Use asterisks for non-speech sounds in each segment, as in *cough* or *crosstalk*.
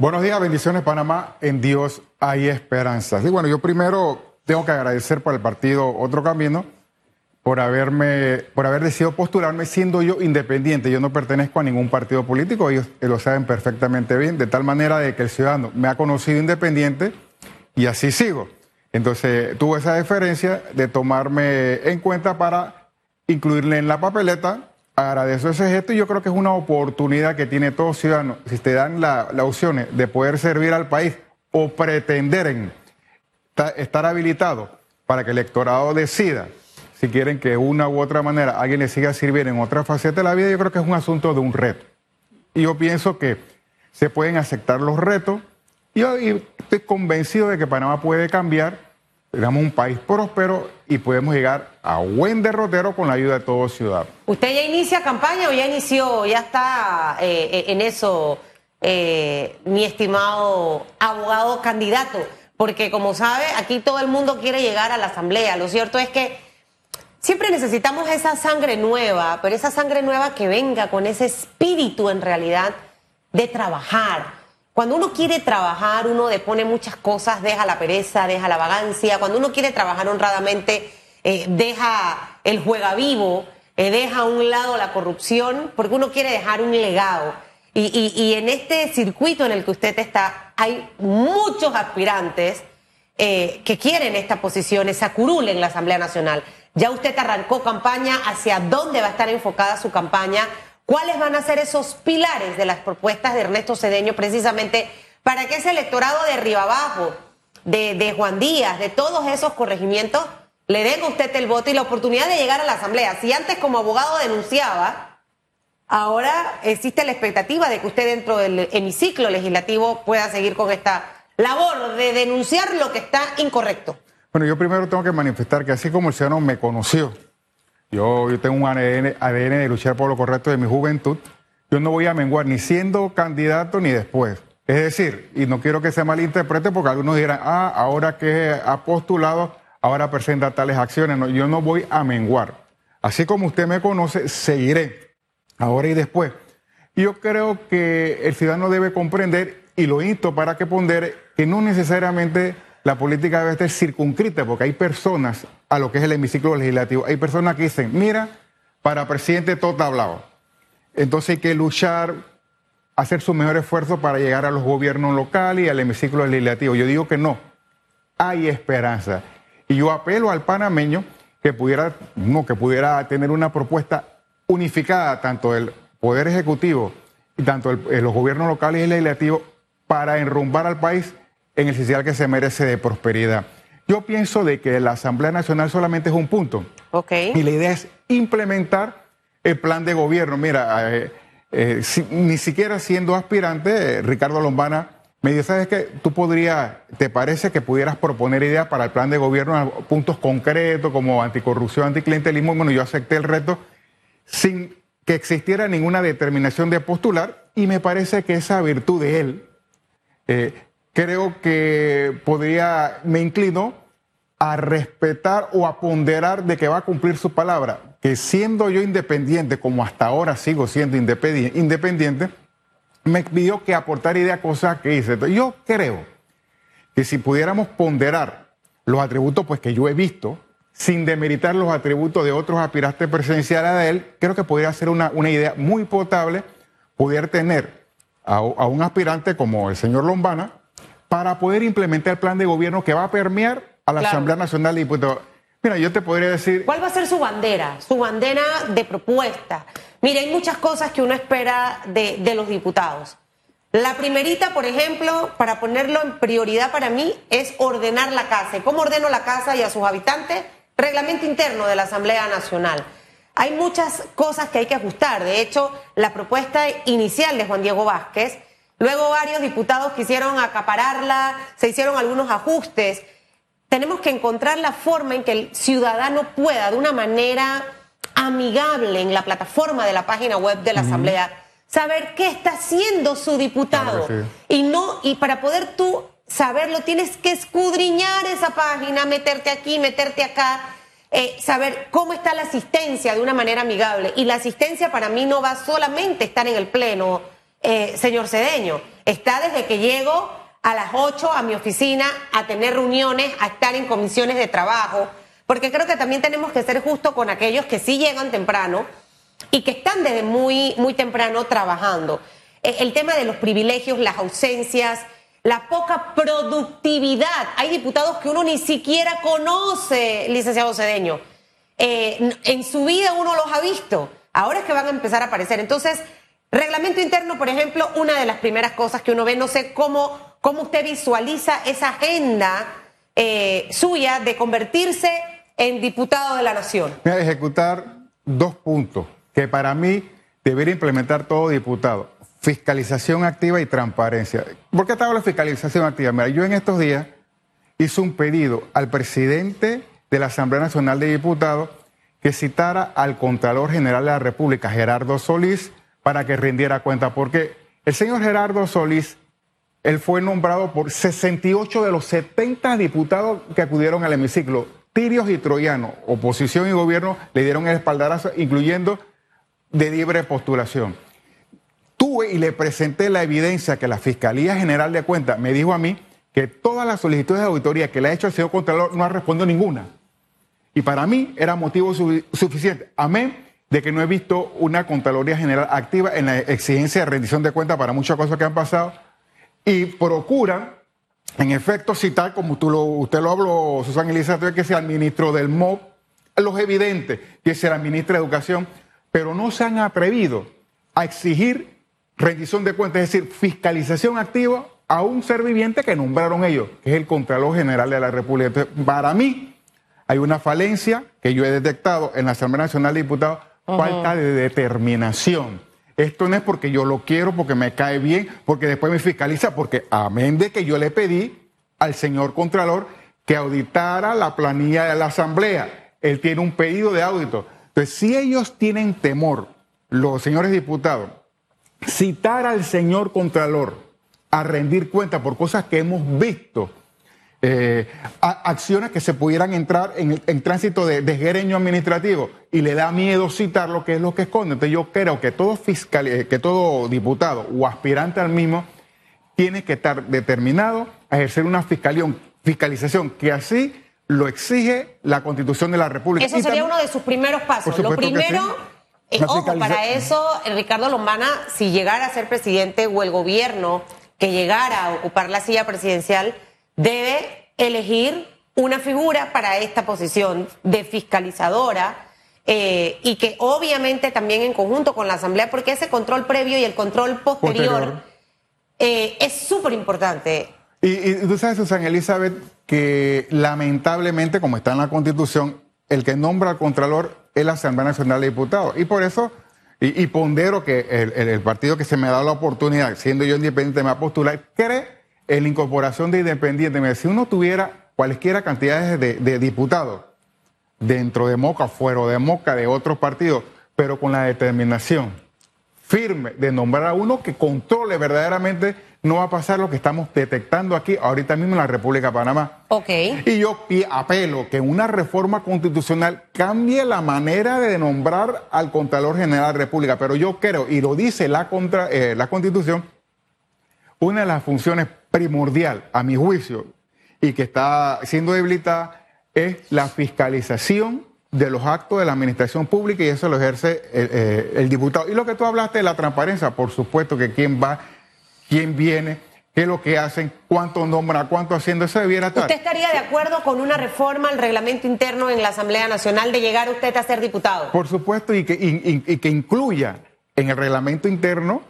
Buenos días, bendiciones Panamá. En Dios hay esperanza. Y bueno, yo primero tengo que agradecer por el partido Otro Camino por haberme, por haber decidido postularme siendo yo independiente. Yo no pertenezco a ningún partido político, ellos lo saben perfectamente bien, de tal manera de que el ciudadano me ha conocido independiente y así sigo. Entonces tuve esa deferencia de tomarme en cuenta para incluirle en la papeleta agradezco ese gesto y yo creo que es una oportunidad que tiene todo ciudadano, si te dan la, la opción de poder servir al país o pretender estar habilitado para que el electorado decida si quieren que de una u otra manera alguien le siga sirviendo en otra faceta de la vida, yo creo que es un asunto de un reto. Y yo pienso que se pueden aceptar los retos y yo estoy convencido de que Panamá puede cambiar Tenemos un país próspero y podemos llegar a buen derrotero con la ayuda de todos los ciudadanos. ¿Usted ya inicia campaña o ya inició, ya está eh, en eso, eh, mi estimado abogado candidato? Porque como sabe, aquí todo el mundo quiere llegar a la asamblea. Lo cierto es que siempre necesitamos esa sangre nueva, pero esa sangre nueva que venga con ese espíritu en realidad de trabajar cuando uno quiere trabajar, uno depone muchas cosas, deja la pereza, deja la vagancia. Cuando uno quiere trabajar honradamente, eh, deja el juega vivo, eh, deja a un lado la corrupción, porque uno quiere dejar un legado. Y, en este circuito en el que usted está, hay muchos aspirantes eh, que quieren esta posición, esa curul en la Asamblea Nacional. Ya usted arrancó campaña, ¿hacia dónde va a estar enfocada su campaña? ¿Cuáles van a ser esos pilares de las propuestas de Ernesto Cedeño precisamente para que ese electorado de arriba abajo, de, Juan Díaz, de todos esos corregimientos, le den a usted el voto y la oportunidad de llegar a la Asamblea? Si antes como abogado denunciaba, ahora existe la expectativa de que usted dentro del hemiciclo legislativo pueda seguir con esta labor de denunciar lo que está incorrecto. Bueno, yo primero tengo que manifestar que así como el ciudadano me conoció, yo, yo tengo un ADN, de luchar por lo correcto de mi juventud. Yo no voy a menguar ni siendo candidato ni después. Es decir, y no quiero que se malinterprete porque algunos dirán, ah, ahora que ha postulado, ahora presenta tales acciones. No, yo no voy a menguar. Así como usted me conoce, seguiré, ahora y después. Yo creo que el ciudadano debe comprender, y lo insto para que pondere, que no necesariamente la política debe estar circunscrita, porque hay personas a lo que es el hemiciclo legislativo, hay personas que dicen, mira, para presidente todo está hablado. Entonces hay que luchar, hacer su mejor esfuerzo para llegar a los gobiernos locales y al hemiciclo legislativo. Yo digo que no, hay esperanza. Y yo apelo al panameño que pudiera, no, que pudiera tener una propuesta unificada, tanto del Poder Ejecutivo y tanto de los gobiernos locales y legislativos, para enrumbar al país en el social que se merece de prosperidad. Yo pienso de que la Asamblea Nacional solamente es un punto. Okay. Y la idea es implementar el plan de gobierno. Mira, eh, eh, ni siquiera siendo aspirante, Ricardo Lombana me dice, ¿sabes qué? Tú podrías, ¿te parece que pudieras proponer ideas para el plan de gobierno puntos concretos como anticorrupción, anticlientelismo? Bueno, yo acepté el reto sin que existiera ninguna determinación de postular y me parece que esa virtud de él eh, creo que podría, me inclino a respetar o a ponderar de que va a cumplir su palabra, que siendo yo independiente, como hasta ahora sigo siendo independiente, me pidió que aportar idea cosas que hice. yo creo que si pudiéramos ponderar los atributos pues, que yo he visto, sin demeritar los atributos de otros aspirantes presidenciales de él, creo que podría ser una, una idea muy potable poder tener a, a un aspirante como el señor Lombana, para poder implementar el plan de gobierno que va a permear a la Asamblea Nacional de Diputados. Mira, yo te podría decir... ¿Cuál va a ser su bandera? Su bandera de propuesta. Mire, hay muchas cosas que uno espera de, de los diputados. La primerita, por ejemplo, para ponerlo en prioridad para mí, es ordenar la casa. ¿Y cómo ordeno la casa y a sus habitantes? Reglamento interno de la Asamblea Nacional. Hay muchas cosas que hay que ajustar. De hecho, la propuesta inicial de Juan Diego Vázquez Luego varios diputados quisieron acapararla, se hicieron algunos ajustes. Tenemos que encontrar la forma en que el ciudadano pueda, de una manera amigable en la plataforma de la página web de la Asamblea, saber qué está haciendo su diputado. Y no, y para poder tú saberlo, tienes que escudriñar esa página, meterte aquí, meterte acá. Eh, saber cómo está la asistencia de una manera amigable. Y la asistencia para mí no va solamente a estar en el Pleno, eh, señor Cedeño. Está desde que llego a las 8 a mi oficina a tener reuniones, a estar en comisiones de trabajo, porque creo que también tenemos que ser justos con aquellos que sí llegan temprano y que están desde muy, muy temprano trabajando. Eh, el tema de los privilegios, las ausencias, la poca productividad. Hay diputados que uno ni siquiera conoce, licenciado Cedeño. Eh, en su vida uno los ha visto. Ahora es que van a empezar a aparecer. Entonces, reglamento interno, por ejemplo, una de las primeras cosas que uno ve, no sé cómo, cómo usted visualiza esa agenda eh, suya de convertirse en diputado de la nación. ejecutar dos puntos que para mí debería implementar todo diputado fiscalización activa y transparencia. ¿Por qué te hablo de fiscalización activa? Mira, yo en estos días hice un pedido al presidente de la Asamblea Nacional de Diputados que citara al Contralor General de la República, Gerardo Solís, para que rindiera cuenta, porque el señor Gerardo Solís, él fue nombrado por 68 de los 70 diputados que acudieron al hemiciclo. Tirios y troyanos, oposición y gobierno, le dieron el espaldarazo, incluyendo de libre postulación tuve y le presenté la evidencia que la Fiscalía General de Cuentas me dijo a mí que todas las solicitudes de auditoría que le ha hecho el señor Contralor no ha respondido ninguna. Y para mí era motivo suficiente. Amén de que no he visto una Contraloría General activa en la exigencia de rendición de cuentas para muchas cosas que han pasado. Y procura, en efecto, citar, como tú lo, usted lo habló, Susana Elizabeth, que sea el ministro del MOB, los evidentes, que sea la ministra de Educación, pero no se han atrevido a exigir rendición de cuentas, es decir, fiscalización activa a un ser viviente que nombraron ellos, que es el Contralor General de la República. Entonces, para mí, hay una falencia que yo he detectado en la Asamblea Nacional de Diputados, falta de determinación. Esto no es porque yo lo quiero, porque me cae bien, porque después me fiscaliza, porque amén de que yo le pedí al señor Contralor que auditara la planilla de la Asamblea. Él tiene un pedido de audito. Entonces, si ellos tienen temor, los señores diputados, citar al señor Contralor a rendir cuenta por cosas que hemos visto, eh, acciones que se pudieran entrar en, en tránsito de desgereño administrativo y le da miedo citar lo que es lo que esconde. Entonces yo creo que todo fiscal, eh, que todo diputado o aspirante al mismo tiene que estar determinado a ejercer una fiscalización que así lo exige la Constitución de la República. Eso sería uno de sus primeros pasos. Lo primero eh, ojo, para eso, Ricardo Lombana, si llegara a ser presidente o el gobierno que llegara a ocupar la silla presidencial, debe elegir una figura para esta posición de fiscalizadora eh, y que obviamente también en conjunto con la Asamblea, porque ese control previo y el control posterior, eh, es súper importante. Y, y, tú sabes, Susana Elizabeth, que lamentablemente, como está en la Constitución, el que nombra al Contralor es la Asamblea Nacional de Diputados. Y por eso, y, pondero que el, partido que se me ha dado la oportunidad, siendo yo independiente, me va a postular, cree en la incorporación de independientes. Si uno tuviera cualquiera cantidades de, diputados dentro de Moca, fuera de Moca, de otros partidos, pero con la determinación firme de nombrar a uno que controle verdaderamente no va a pasar lo que estamos detectando aquí ahorita mismo en la República de Panamá. Ok. Y yo apelo que una reforma constitucional cambie la manera de nombrar al Contralor General de la República. Pero yo creo, y lo dice la, contra, eh, la Constitución, una de las funciones primordial, a mi juicio, y que está siendo debilitada, es la fiscalización de los actos de la administración pública y eso lo ejerce el, eh, el diputado. Y lo que tú hablaste de la transparencia, por supuesto que quien va quién viene, qué es lo que hacen, cuánto nombra, cuánto haciendo, eso debiera estar. ¿Usted estaría de acuerdo con una reforma al reglamento interno en la Asamblea Nacional de llegar usted a ser diputado? Por supuesto, y que, que incluya en el reglamento interno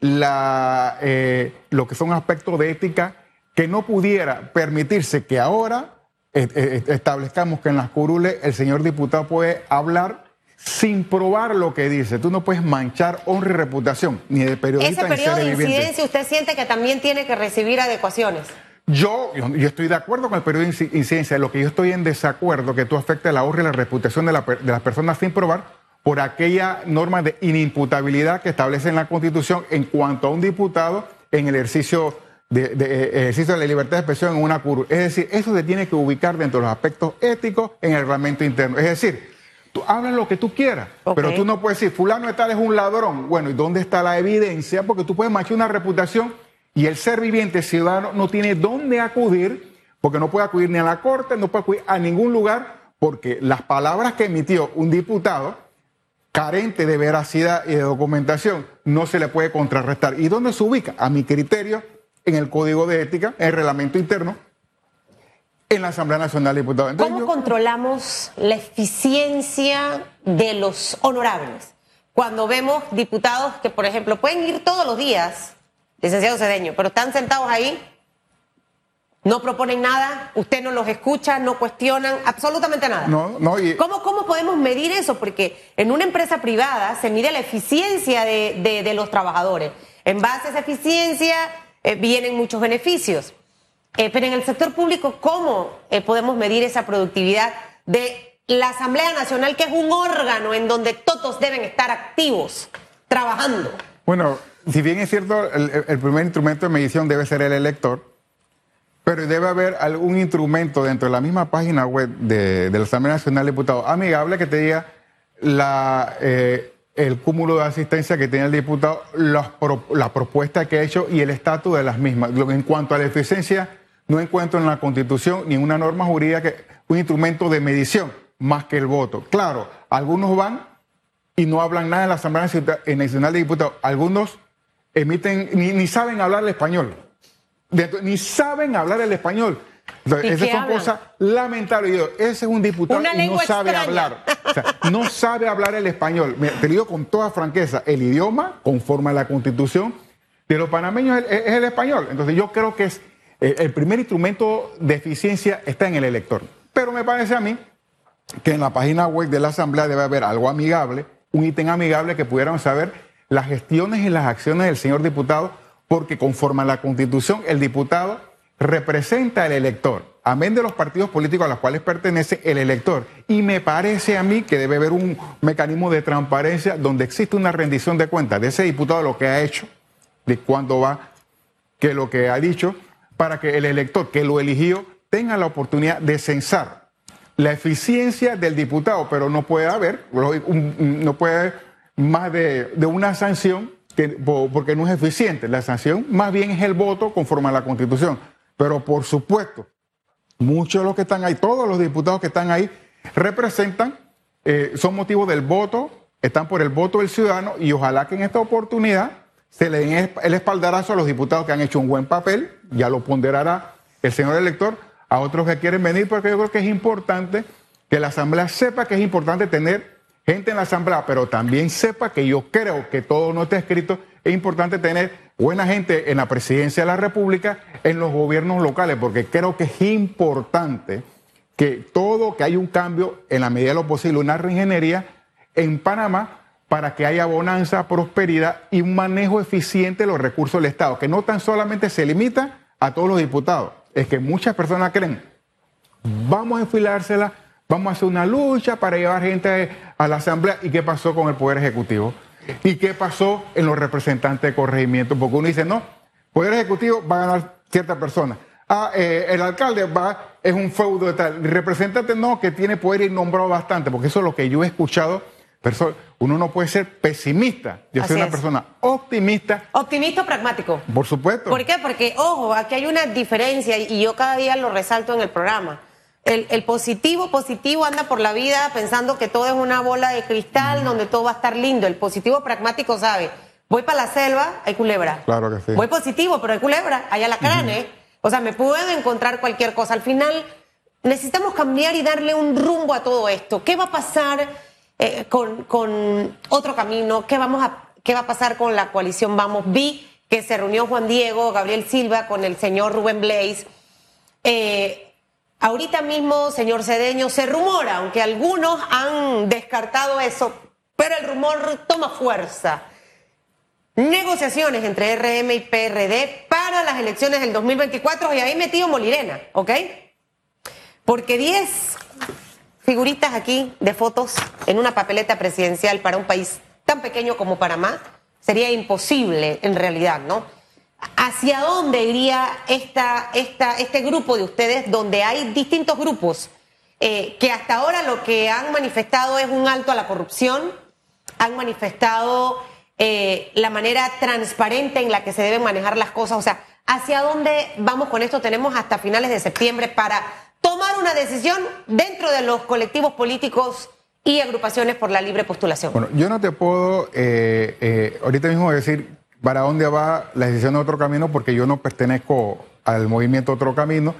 la, eh, lo que son aspectos de ética que no pudiera permitirse que ahora eh, eh, establezcamos que en las curules el señor diputado puede hablar sin probar lo que dice. Tú no puedes manchar honra y reputación, ni de periodista Ese periodo de incidencia, ¿usted siente que también tiene que recibir adecuaciones? Yo, yo estoy de acuerdo con el periodo de incidencia. Lo que yo estoy en desacuerdo que tú afectes la honra y la reputación de, las personas sin probar por aquella norma de inimputabilidad que establece en la Constitución en cuanto a un diputado en el ejercicio de, de, ejercicio de la libertad de expresión en una curva. Es decir, eso se tiene que ubicar dentro de los aspectos éticos en el reglamento interno. Es decir, Tú hablas lo que tú quieras, pero tú no puedes decir, fulano de tal es un ladrón. Bueno, ¿y dónde está la evidencia? Porque tú puedes manchar una reputación y el ser viviente ciudadano no tiene dónde acudir, porque no puede acudir ni a la corte, no puede acudir a ningún lugar, porque las palabras que emitió un diputado, carente de veracidad y de documentación, no se le puede contrarrestar. ¿Y dónde se ubica? A mi criterio, en el Código de Ética, en el reglamento interno, en la Asamblea Nacional de Diputados. ¿Cómo controlamos la eficiencia de los honorables? Cuando vemos diputados que, por ejemplo, pueden ir todos los días, licenciado Cedeño, pero están sentados ahí, no proponen nada, usted no los escucha, no cuestionan absolutamente nada. No, no, ¿Cómo, ¿Cómo podemos medir eso? Porque en una empresa privada se mide la eficiencia de, los trabajadores. En base a esa eficiencia eh, vienen muchos beneficios. Eh, pero en el sector público, ¿cómo eh, podemos medir esa productividad de la Asamblea Nacional, que es un órgano en donde todos deben estar activos, trabajando? Bueno, si bien es cierto, el, primer instrumento de medición debe ser el elector, pero debe haber algún instrumento dentro de la misma página web de, la Asamblea Nacional de Diputados amigable que te diga eh, el cúmulo de asistencia que tiene el diputado, la propuesta que ha hecho y el estatus de las mismas. En cuanto a la eficiencia no encuentro en la Constitución ni una norma jurídica que un instrumento de medición más que el voto. Claro, algunos van y no hablan nada en la Asamblea Nacional de Diputados. Algunos emiten, ni, saben hablar el español. Ni saben hablar el español. esas son cosas lamentables. ese es un diputado y no sabe hablar. no sabe hablar el español. te digo con toda franqueza, el idioma, conforme a la constitución de los panameños, es el español. Entonces yo creo que es eh, el primer instrumento de eficiencia está en el elector. Pero me parece a mí que en la página web de la Asamblea debe haber algo amigable, un ítem amigable que pudieran saber las gestiones y las acciones del señor diputado, porque conforme a la Constitución, el diputado representa al elector, amén de los partidos políticos a los cuales pertenece el elector. Y me parece a mí que debe haber un mecanismo de transparencia donde existe una rendición de cuentas de ese diputado, lo que ha hecho, de cuándo va, que lo que ha dicho, para que el elector que lo eligió tenga la oportunidad de censar la eficiencia del diputado, pero no puede haber, no puede haber más de, una sanción que, porque no es eficiente. La sanción más bien es el voto conforme a la Constitución. Pero por supuesto, muchos de los que están ahí, todos los diputados que están ahí, representan, eh, son motivos del voto, están por el voto del ciudadano y ojalá que en esta oportunidad se le den el espaldarazo a los diputados que han hecho un buen papel, ya lo ponderará el señor elector, a otros que quieren venir, porque yo creo que es importante que la Asamblea sepa que es importante tener gente en la Asamblea, pero también sepa que yo creo que todo no está escrito, es importante tener buena gente en la presidencia de la República, en los gobiernos locales, porque creo que es importante que todo, que hay un cambio en la medida de lo posible, una reingeniería en Panamá para que haya bonanza, prosperidad y un manejo eficiente de los recursos del Estado, que no tan solamente se limita a todos los diputados, es que muchas personas creen, vamos a enfilársela, vamos a hacer una lucha para llevar gente a la Asamblea. ¿Y qué pasó con el Poder Ejecutivo? ¿Y qué pasó en los representantes de corregimiento? Porque uno dice, no, Poder Ejecutivo va a ganar cierta persona. Ah, eh, el alcalde va, es un feudo de tal. El representante no, que tiene poder y nombrado bastante, porque eso es lo que yo he escuchado uno no puede ser pesimista. Yo soy una persona optimista. Optimista o pragmático. Por supuesto. ¿Por qué? Porque, ojo, aquí hay una diferencia y yo cada día lo resalto en el programa. El, positivo, positivo anda por la vida pensando que todo es una bola de cristal donde todo va a estar lindo. El positivo pragmático sabe, voy para la selva, hay culebra. Claro que sí. Voy positivo, pero hay culebra, hay alacranes. O sea, me puedo encontrar cualquier cosa. Al final, necesitamos cambiar y darle un rumbo a todo esto. ¿Qué va a pasar? Eh, con, otro camino, ¿qué, vamos a, ¿qué va a pasar con la coalición Vamos? Vi que se reunió Juan Diego, Gabriel Silva con el señor Rubén Blaze. Eh, ahorita mismo, señor Cedeño, se rumora, aunque algunos han descartado eso, pero el rumor toma fuerza. Negociaciones entre RM y PRD para las elecciones del 2024 y ahí metido Molirena, ¿ok? Porque 10 figuritas aquí de fotos en una papeleta presidencial para un país tan pequeño como Panamá sería imposible en realidad, ¿no? ¿Hacia dónde iría esta, este grupo de ustedes donde hay distintos grupos eh, que hasta ahora lo que han manifestado es un alto a la corrupción, han manifestado eh, la manera transparente en la que se deben manejar las cosas. O sea, ¿hacia dónde vamos con esto? Tenemos hasta finales de septiembre para tomar una decisión dentro de los colectivos políticos y agrupaciones por la libre postulación. Bueno, yo no te puedo eh, ahorita mismo decir para dónde va la decisión de Otro Camino porque yo no pertenezco al movimiento Otro Camino.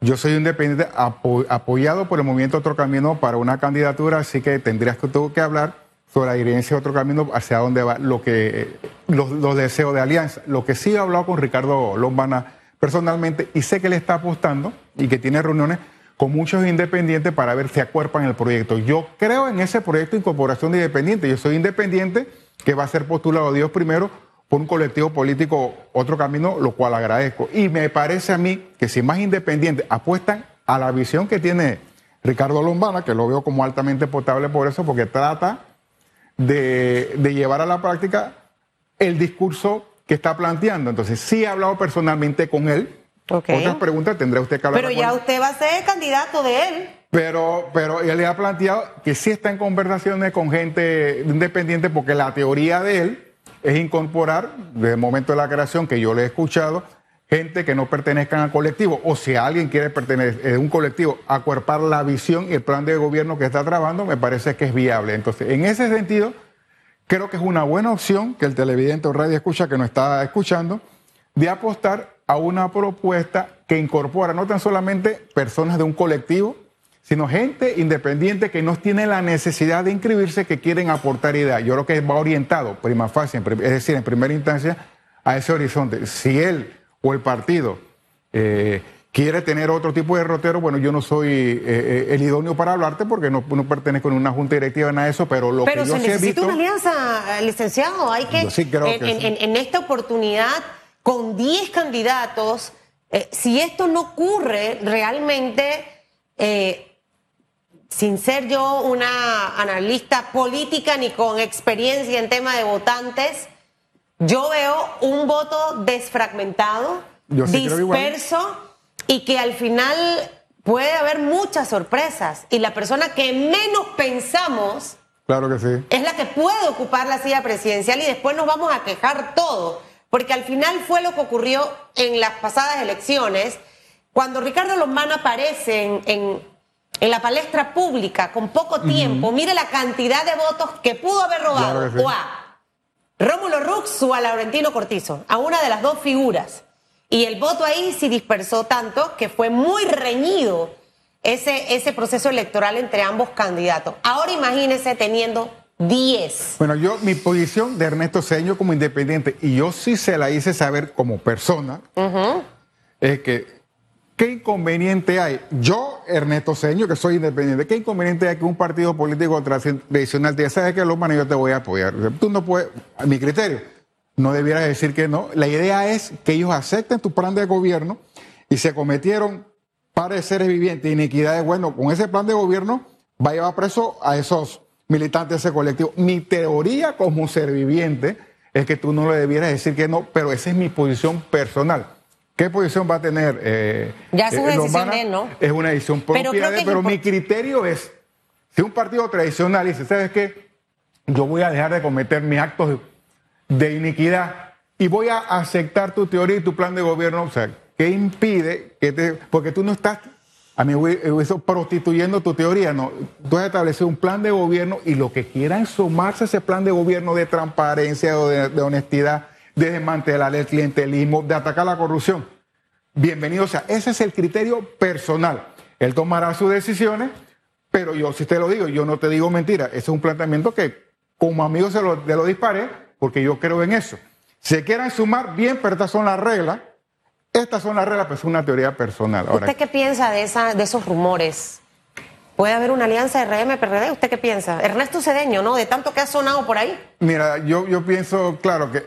Yo soy independiente apoyado por el movimiento Otro Camino para una candidatura, así que tendrías que, que hablar sobre la dirigencia de Otro Camino hacia dónde va lo que, los, los deseos de alianza. Lo que sí he hablado con Ricardo Lombana personalmente y sé que le está apostando y que tiene reuniones con muchos independientes para ver si acuerpan el proyecto. Yo creo en ese proyecto de incorporación de independientes. Yo soy independiente que va a ser postulado Dios primero por un colectivo político, otro camino, lo cual agradezco. Y me parece a mí que si más independientes apuestan a la visión que tiene Ricardo Lombana, que lo veo como altamente potable por eso, porque trata de, de llevar a la práctica el discurso que está planteando. Entonces, sí he hablado personalmente con él, otras preguntas tendrá usted que hablar. Pero ya usted va a ser candidato de él. Pero, pero él le ha planteado que sí está en conversaciones con gente independiente porque la teoría de él es incorporar, desde el momento de la creación que yo le he escuchado, gente que no pertenezcan al colectivo. O si alguien quiere pertenecer a un colectivo, acuerpar la visión y el plan de gobierno que está trabajando, me parece que es viable. Entonces, en ese sentido, creo que es una buena opción que el televidente o radio escucha que nos está escuchando, de apostar a una propuesta que incorpora no tan solamente personas de un colectivo, sino gente independiente que no tiene la necesidad de inscribirse, que quieren aportar ideas. Yo creo que va orientado, prima facie, es decir, en primera instancia, a ese horizonte. Si él o el partido eh, quiere tener otro tipo de rotero, bueno, yo no soy eh, eh, el idóneo para hablarte porque no, no pertenezco en una junta directiva nada de eso, pero lo que yo se necesita una alianza, licenciado. Hay que, en esta oportunidad con 10 candidatos, eh, si esto no ocurre realmente, eh, sin ser yo una analista política ni con experiencia en tema de votantes, yo veo un voto desfragmentado, disperso y que al final puede haber muchas sorpresas. Y la persona que menos pensamos claro que sí. es la que puede ocupar la silla presidencial y después nos vamos a quejar todos porque al final fue lo que ocurrió en las pasadas elecciones, cuando Ricardo Lombana aparece en, la palestra pública con poco tiempo, mire la cantidad de votos que pudo haber robado o a Rómulo Rux o a Laurentino Cortizo, a una de las dos figuras. Y el voto ahí se dispersó tanto que fue muy reñido ese, ese proceso electoral entre ambos candidatos. Ahora imagínese teniendo 10. Bueno, yo, mi posición de Ernesto Ceño como independiente, y yo sí se la hice saber como persona, es que, ¿qué inconveniente hay? Yo, Ernesto Ceño, que soy independiente, ¿qué inconveniente hay que un partido político tradicional diga, ¿sabes qué, Lomana? Yo te voy a apoyar. Tú no puedes, a mi criterio, no debieras decir que no. La idea es que ellos acepten tu plan de gobierno y se cometieron pareceres vivientes, iniquidades. Bueno, con ese plan de gobierno va a llevar preso a esos militante de ese colectivo. Mi teoría como ser viviente es que tú no le debieras decir que no, pero esa es mi posición personal. ¿Qué posición va a tener? Eh, ya es una eh, decisión de él, ¿no? Es una decisión propia pero, de pero mi criterio es, si un partido tradicional dice, ¿sabes qué? Yo voy a dejar de cometer mis actos de iniquidad y voy a aceptar tu teoría y tu plan de gobierno, o sea, ¿qué impide que te... Porque tú no estás a mí eso prostituyendo tu teoría, no. Tú has establecido un plan de gobierno y lo que quieran sumarse a ese plan de gobierno de transparencia o de, honestidad, de desmantelar el clientelismo, de atacar la corrupción. Bienvenido o sea. Ese es el criterio personal. Él tomará sus decisiones, pero yo, si te lo digo, yo no te digo mentira. Ese es un planteamiento que como amigo se lo, lo disparé porque yo creo en eso. Si quieran sumar, bien, pero estas son las reglas estas son las reglas, pues es una teoría personal. ¿Usted qué piensa de, esa, de esos rumores? ¿Puede haber una alianza de RM-PRD? ¿Usted qué piensa? Ernesto Cedeño, ¿no? De tanto que ha sonado por ahí. Mira, yo, yo pienso, claro, que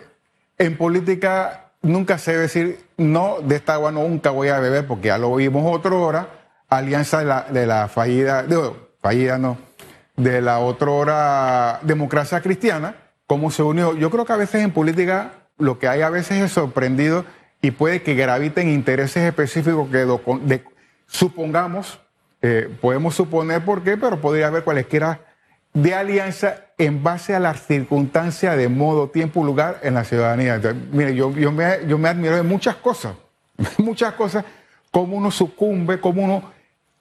en política nunca se debe decir, no, de esta agua nunca voy a beber, porque ya lo vimos otra hora, alianza de la, de la fallida, de, fallida no, de la otra hora democracia cristiana, cómo se unió. Yo creo que a veces en política lo que hay a veces es sorprendido y puede que graviten intereses específicos que supongamos Eh, podemos suponer por qué, pero podría haber cualesquiera de alianza en base a las circunstancias de modo, tiempo y lugar en la ciudadanía. mire, yo, yo, me, yo me admiro de muchas cosas, *laughs* muchas cosas, cómo uno sucumbe, cómo uno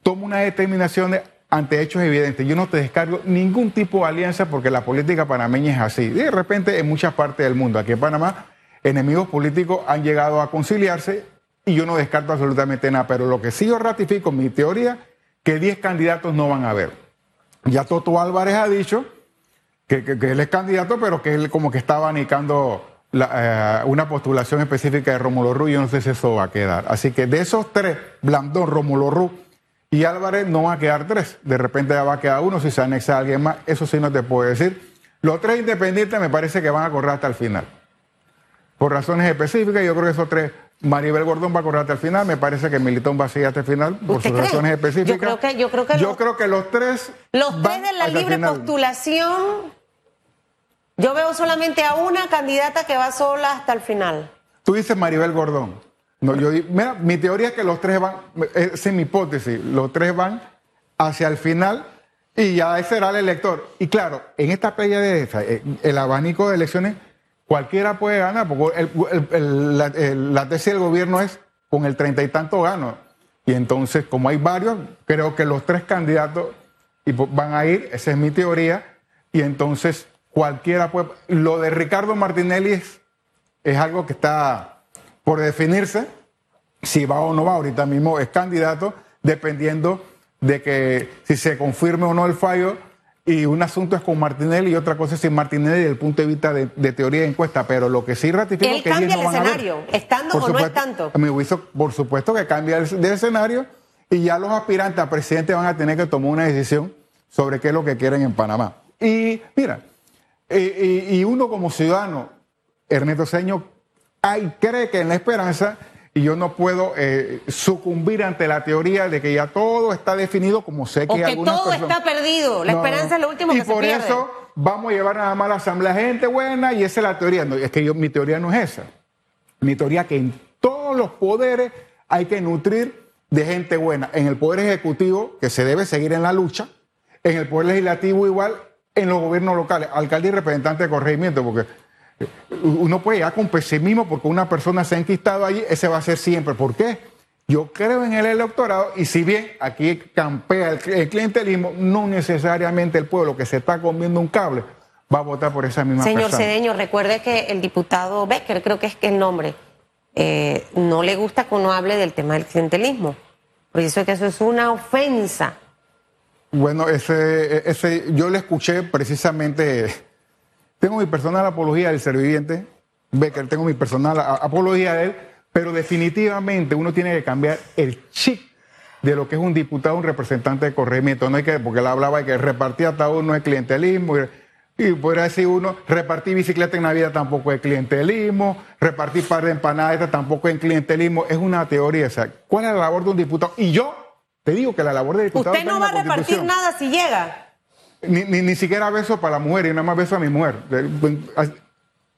toma una determinación ante hechos evidentes. Yo no te descargo ningún tipo de alianza porque la política panameña es así. De repente, en muchas partes del mundo, aquí en Panamá, enemigos políticos han llegado a conciliarse y yo no descarto absolutamente nada. Pero lo que sí yo ratifico, mi teoría, que 10 candidatos no van a haber. Ya Toto Álvarez ha dicho que, él es candidato, pero que él como que está abanicando eh, una postulación específica de Rómulo Rú. Yo no sé si eso va a quedar. Así que de esos tres, Blandón, Rómulo Rú y Álvarez, no va a quedar tres. De repente ya va a quedar uno si se anexa a alguien más. Eso sí no te puedo decir. Los tres independientes me parece que van a correr hasta el final. Por razones específicas, yo creo que esos tres Maribel Gordón va a correr hasta el final. Me parece que Militón va a seguir hasta el final por sus razones específicas. Yo creo que, yo creo que, yo creo que los tres. Los tres de la libre postulación. Yo veo solamente a una candidata que va sola hasta el final. Tú dices Maribel Gordón. No, yo, mira, mi teoría es que los tres van, esa es mi hipótesis, los tres van hacia el final y ya ese será el elector. Y claro, en esta pelea de esa, eh, el abanico de elecciones cualquiera puede ganar, porque la, tesis del gobierno es con el treinta y tanto gano. Y entonces, como hay varios, creo que los tres candidatos van a ir, esa es mi teoría, y entonces cualquiera puede... Lo de Ricardo Martinelli es, es algo que está por definirse, si va o no va, ahorita mismo es candidato, dependiendo de que si se confirme o no el fallo y un asunto es con Martinelli y otra cosa es sin Martinelli desde el punto de vista de, teoría de encuesta, pero lo que sí ratifico es que cambia el escenario, estando o no es tanto. A mi juicio, por supuesto que cambia el, escenario y ya los aspirantes a presidente van a tener que tomar una decisión sobre qué es lo que quieren en Panamá. Y mira, y, uno como ciudadano, Ernesto Seño, hay, cree que en la esperanza y yo no puedo eh, sucumbir ante la teoría de que ya todo está definido como sé que, o que todo está perdido. La esperanza es lo último que se pierde. Y por eso vamos a llevar nada más a la asamblea gente buena y esa es la teoría. No, es que yo, mi teoría no es esa. Mi teoría es que en todos los poderes hay que nutrir de gente buena. En el poder ejecutivo, que se debe seguir en la lucha. En el poder legislativo igual. En los gobiernos locales, alcalde y representante de corregimiento, porque uno puede llegar con pesimismo porque una persona se ha enquistado allí, ese va a ser siempre. ¿Por qué? Yo creo en el electorado y si bien aquí campea el, clientelismo, no necesariamente el pueblo que se está comiendo un cable va a votar por esa misma Señor persona. Señor Cedeño, recuerde que el diputado Becker, creo que es el nombre, eh, no le gusta que uno hable del tema del clientelismo. Por eso es que eso es una ofensa. Bueno, ese, ese, yo le escuché precisamente tengo mi personal apología del serviviente, Becker, tengo mi personal apología de él, pero definitivamente uno tiene que cambiar el chip de lo que es un diputado, un representante de corregimiento. No hay que, porque él hablaba de que repartir ataúd no es clientelismo. Y, podría decir uno, repartir bicicleta en Navidad tampoco es clientelismo, repartir par de empanadas tampoco es clientelismo. Es una teoría. O sea, ¿cuál es la labor de un diputado? Y yo te digo que la labor del diputado. Usted no va a repartir nada si llega. Ni, ni, siquiera beso para la mujer y nada más beso a mi mujer.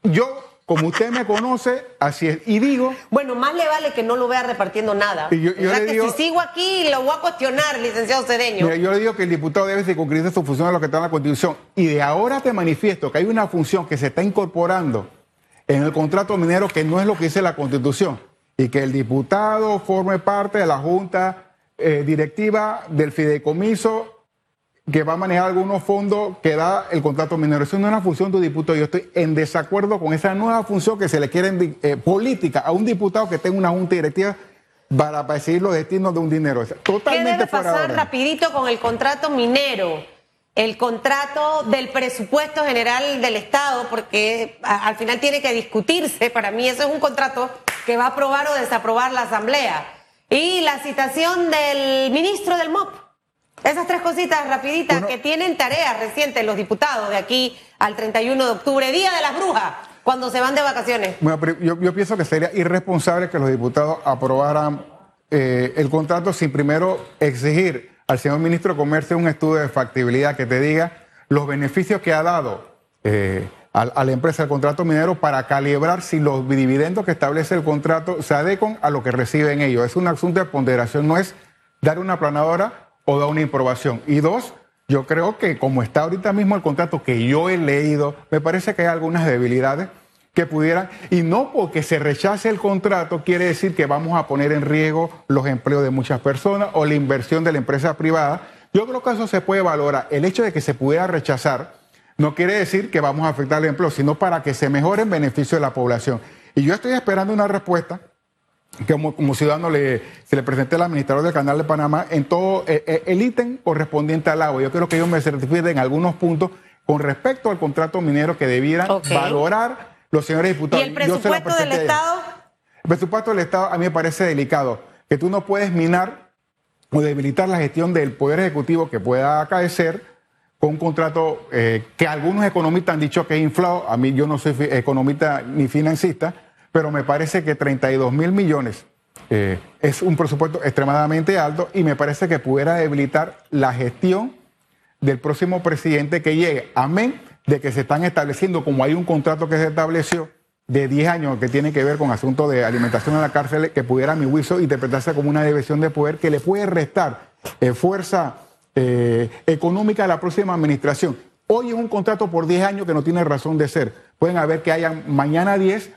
Yo, como usted me conoce, así es. Y digo. Bueno, más le vale que no lo vea repartiendo nada. yo, que si sigo aquí, lo voy a cuestionar, licenciado Cedeño. yo le digo que el diputado debe circunscribirse su función a lo que está en la Constitución. Y de ahora te manifiesto que hay una función que se está incorporando en el contrato minero que no es lo que dice la Constitución. Y que el diputado forme parte de la Junta eh, Directiva del Fideicomiso que va a manejar algunos fondos que da el contrato minero. Eso no es una función de un diputado. Yo estoy en desacuerdo con esa nueva función que se le quiere eh, política a un diputado que tenga una junta directiva para decidir los destinos de un dinero. Totalmente ¿Qué debe pasar rapidito con el contrato minero? El contrato del presupuesto general del Estado, porque al final tiene que discutirse. Para mí eso es un contrato que va a aprobar o desaprobar la Asamblea. Y la citación del ministro del MOP esas tres cositas rapiditas que tienen tareas recientes los diputados de aquí al 31 de octubre, Día de las Brujas, cuando se van de vacaciones. Bueno, yo, pienso que sería irresponsable que los diputados aprobaran eh, el contrato sin primero exigir al señor ministro de Comercio un estudio de factibilidad que te diga los beneficios que ha dado eh, a, la empresa el contrato minero para calibrar si los dividendos que establece el contrato se adecuan a lo que reciben ellos. Es un asunto de ponderación, no es dar una planadora o da una improbación. Y dos, yo creo que como está ahorita mismo el contrato que yo he leído, me parece que hay algunas debilidades que pudieran, y no porque se rechace el contrato quiere decir que vamos a poner en riesgo los empleos de muchas personas o la inversión de la empresa privada. Yo creo que eso se puede valorar. El hecho de que se pudiera rechazar no quiere decir que vamos a afectar el empleo, sino para que se mejore en beneficio de la población. Y yo estoy esperando una respuesta que como, ciudadano le, se le presenté al administrador del Canal de Panamá en todo eh, eh, el ítem correspondiente al agua. Yo creo que ellos me certifiquen en algunos puntos con respecto al contrato minero que debieran valorar los señores diputados. ¿Y el presupuesto del Estado? El presupuesto del Estado a mí me parece delicado, que tú no puedes minar o debilitar la gestión del Poder Ejecutivo que pueda acaecer con un contrato eh, que algunos economistas han dicho que es inflado. A mí yo no soy economista ni financista, pero me parece que 32 mil millones eh, es un presupuesto extremadamente alto y me parece que pudiera debilitar la gestión del próximo presidente que llegue. Amén de que se están estableciendo, como hay un contrato que se estableció de 10 años que tiene que ver con asuntos de alimentación en la cárcel, que pudiera, a mi juicio, interpretarse como una división de poder que le puede restar eh, fuerza eh, económica a la próxima administración. Hoy es un contrato por 10 años que no tiene razón de ser. Pueden haber que haya mañana 10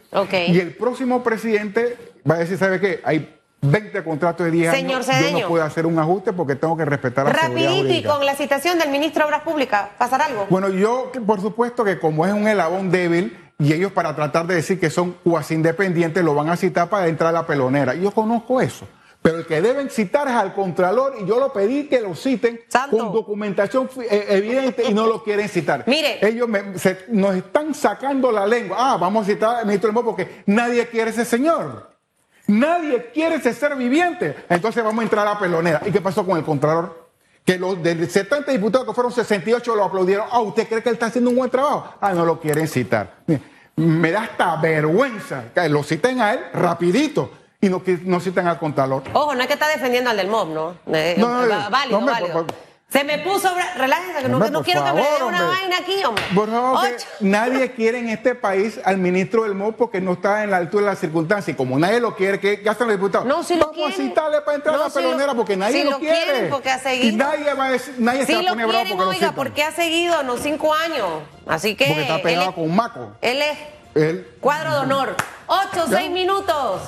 y el próximo presidente va a decir, ¿sabe qué? Hay 20 contratos de 10 años. Yo no puedo hacer un ajuste porque tengo que respetar la Rapidito y con la citación del ministro de Obras Públicas, ¿pasar algo? Bueno, yo por supuesto que como es un elabón débil y ellos para tratar de decir que son cuasi independientes lo van a citar para entrar a la pelonera. Yo conozco eso. Pero el que deben citar es al Contralor y yo lo pedí que lo citen con documentación eh, evidente y no lo quieren citar. *laughs* Mire. Ellos nos están sacando la lengua. Ah, vamos a citar al ministro del porque nadie quiere ese señor. Nadie quiere ese ser viviente. Entonces vamos a entrar a pelonera. ¿Y qué pasó con el Contralor? Que los de 70 diputados que fueron 68 lo aplaudieron. Ah, ¿usted cree que él está haciendo un buen trabajo? Ah, no lo quieren citar. Me da hasta vergüenza que lo citen a él rapidito y no, no citan al contador. Ojo, no es que está defendiendo al del MOB, ¿no? Eh, no, no, válido, válido. se me puso, relájense, que no, no quiero que me dé una vaina aquí, hombre. Por favor, nadie *laughs* quiere en este país al ministro del MOB porque no está en la altura de las circunstancias. Y como nadie lo quiere, ¿qué, hacen los diputados? No, si Vamos lo a citarle para entrar a la pelonera porque nadie lo, quiere. porque ha seguido. Y nadie va a nadie se va a poner bravo porque oiga, lo porque ha seguido los cinco años. Así que. Porque está pegado con un maco. Él es. Él. Cuadro de honor. Ocho, seis minutos.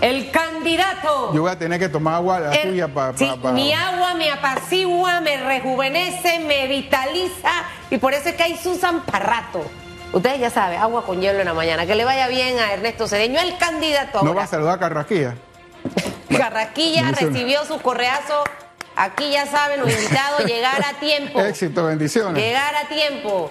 El candidato. Yo voy a tener que tomar agua la tuya para. Mi agua me apacigua, me rejuvenece, me vitaliza y por eso es que hay Susan para rato. Ustedes ya saben, agua con hielo en la mañana. Que le vaya bien a Ernesto Cedeño, el candidato. ¿No va a saludar a Carrasquilla? *laughs* Carrasquilla recibió su correazo. Aquí ya saben, los invitados, *laughs* llegar a tiempo. Éxito, bendiciones. Llegar a tiempo.